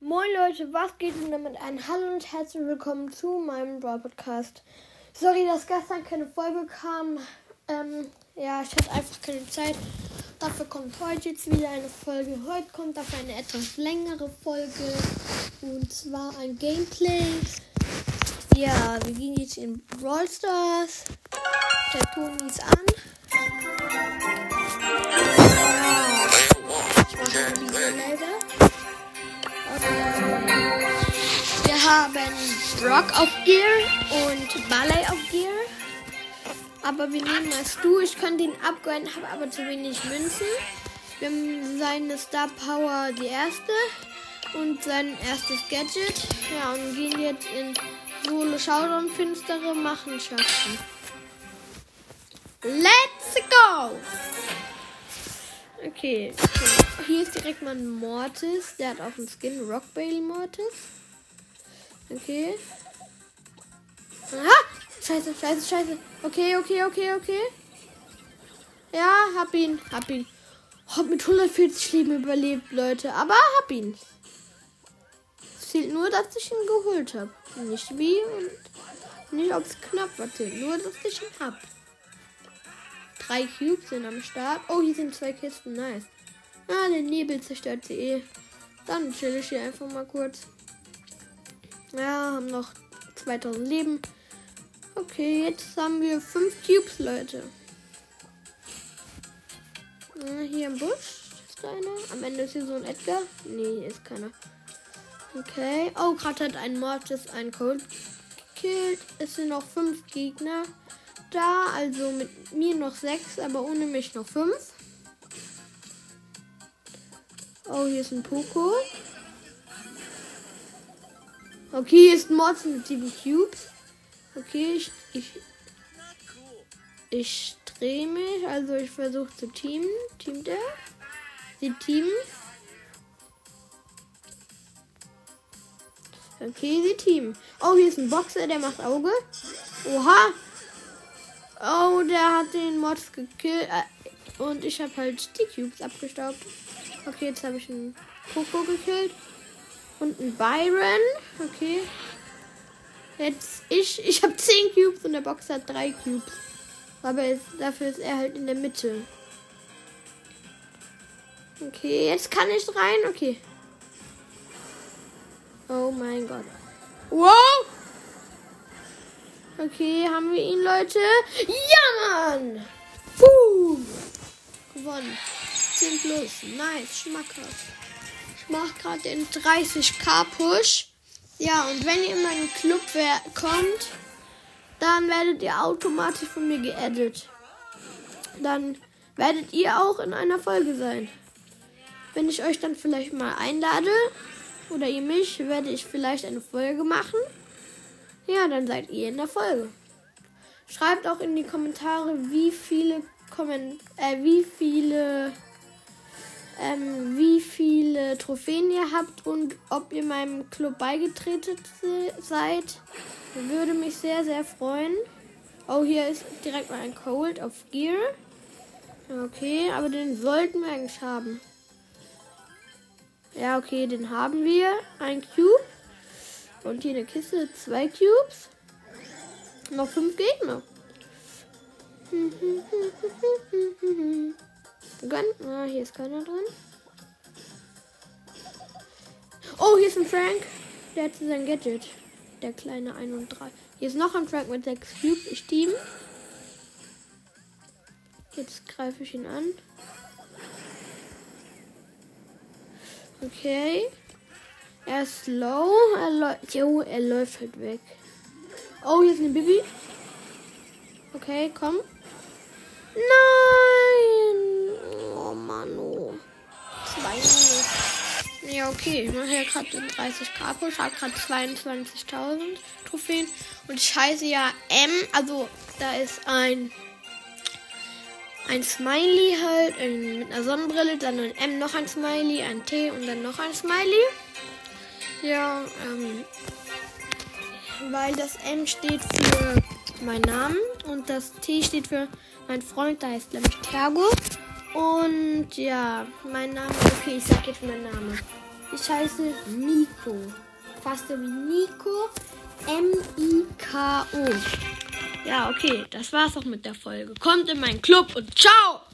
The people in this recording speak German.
Moin Leute, was geht denn damit ein? Hallo und herzlich willkommen zu meinem Brawl Podcast. Sorry, dass gestern keine Folge kam. Ähm, ja, ich hatte einfach keine Zeit. Dafür kommt heute jetzt wieder eine Folge. Heute kommt dafür eine etwas längere Folge. Und zwar ein Gameplay. Ja, wir gehen jetzt in Brawl Stars. Der Ton ist an. Ich mache ein haben Brock auf Gear und Ballet auf Gear. Aber wir nehmen mal Stu. Ich könnte ihn upgraden, habe aber zu wenig Münzen. Wir haben seine Star Power die erste und sein erstes Gadget. Ja, und gehen jetzt in Solo Showdown Finstere Machenschaften. Let's go! Okay, hier ist direkt mal ein Mortis. Der hat auch einen Skin. Rock Bailey Mortis. Okay. Aha! Scheiße, scheiße, scheiße. Okay, okay, okay, okay. Ja, hab ihn, hab ihn. Hab mit 140 Leben überlebt, Leute. Aber hab ihn. Es zählt nur, dass ich ihn geholt habe. Nicht wie und nicht, ob es knapp war. Zählt nur, dass ich ihn hab. Drei Cubes sind am Start. Oh, hier sind zwei Kisten. Nice. Ah, der Nebel zerstört sie eh. Dann chill ich hier einfach mal kurz. Ja, haben noch 2000 Leben. Okay, jetzt haben wir 5 Cubes, Leute. Hier im Busch ist einer. Am Ende ist hier so ein Edgar. Nee, hier ist keiner. Okay. Oh, gerade hat ein Mortis einen Cold gekillt. Es sind noch 5 Gegner da. Also mit mir noch 6, aber ohne mich noch 5. Oh, hier ist ein Poco. Okay, hier ist ein Mortis mit 7 Cubes. Okay, ich, ich, ich drehe mich, also ich versuche zu teamen. Teamt er? Sie teamen. Okay, sie teamen. Oh, hier ist ein Boxer, der macht Auge. Oha. Oh, der hat den Mods gekillt. Äh, und ich habe halt die Cubes abgestaubt. Okay, jetzt habe ich einen Coco gekillt. Und einen Byron. Okay. Jetzt ich. Ich habe 10 Cubes und der Boxer hat 3 Cubes. Aber jetzt, dafür ist er halt in der Mitte. Okay, jetzt kann ich rein. Okay. Oh mein Gott. Wow! Okay, haben wir ihn, Leute? Ja, Mann! Puh! Gewonnen. 10 plus. Nice, schmackhaft. Mache gerade den 30k Push. Ja, und wenn ihr in meinen Club kommt, dann werdet ihr automatisch von mir geaddet. Dann werdet ihr auch in einer Folge sein. Wenn ich euch dann vielleicht mal einlade oder ihr mich, werde ich vielleicht eine Folge machen. Ja, dann seid ihr in der Folge. Schreibt auch in die Kommentare, wie viele Komment äh, wie viele ähm, wie viele Trophäen ihr habt und ob ihr meinem Club beigetreten seid. Würde mich sehr, sehr freuen. Oh, hier ist direkt mal ein Cold auf Gear. Okay, aber den sollten wir eigentlich haben. Ja, okay, den haben wir. Ein Cube. Und hier eine Kiste, zwei Cubes. Noch fünf Gegner. Gönn. Ah, hier ist keiner drin. Oh, hier ist ein Frank. Der hat sein Gadget. Der kleine 1 und 3. Hier ist noch ein Frank mit 6 Cubes. Ich team. Jetzt greife ich ihn an. Okay. Er ist low. Er, läuft. jo, er läuft halt weg. Oh, hier ist eine Bibi. Okay, komm. Nein! Mann, oh. Zwei Minuten. Ja, okay. Ich mache ja gerade den 30k Push. Habe gerade 22.000 Trophäen. Und ich heiße ja M. Also, da ist ein. Ein Smiley halt ein, mit einer Sonnenbrille, dann ein M, noch ein Smiley, ein T und dann noch ein Smiley. Ja, ähm, weil das M steht für meinen Namen und das T steht für mein Freund, da heißt nämlich Tergo. Und ja, mein Name, okay, ich sag jetzt meinen Namen. Ich heiße Nico. Fast so wie Nico. M-I-K-O. Ja, okay, das war's auch mit der Folge. Kommt in meinen Club und ciao!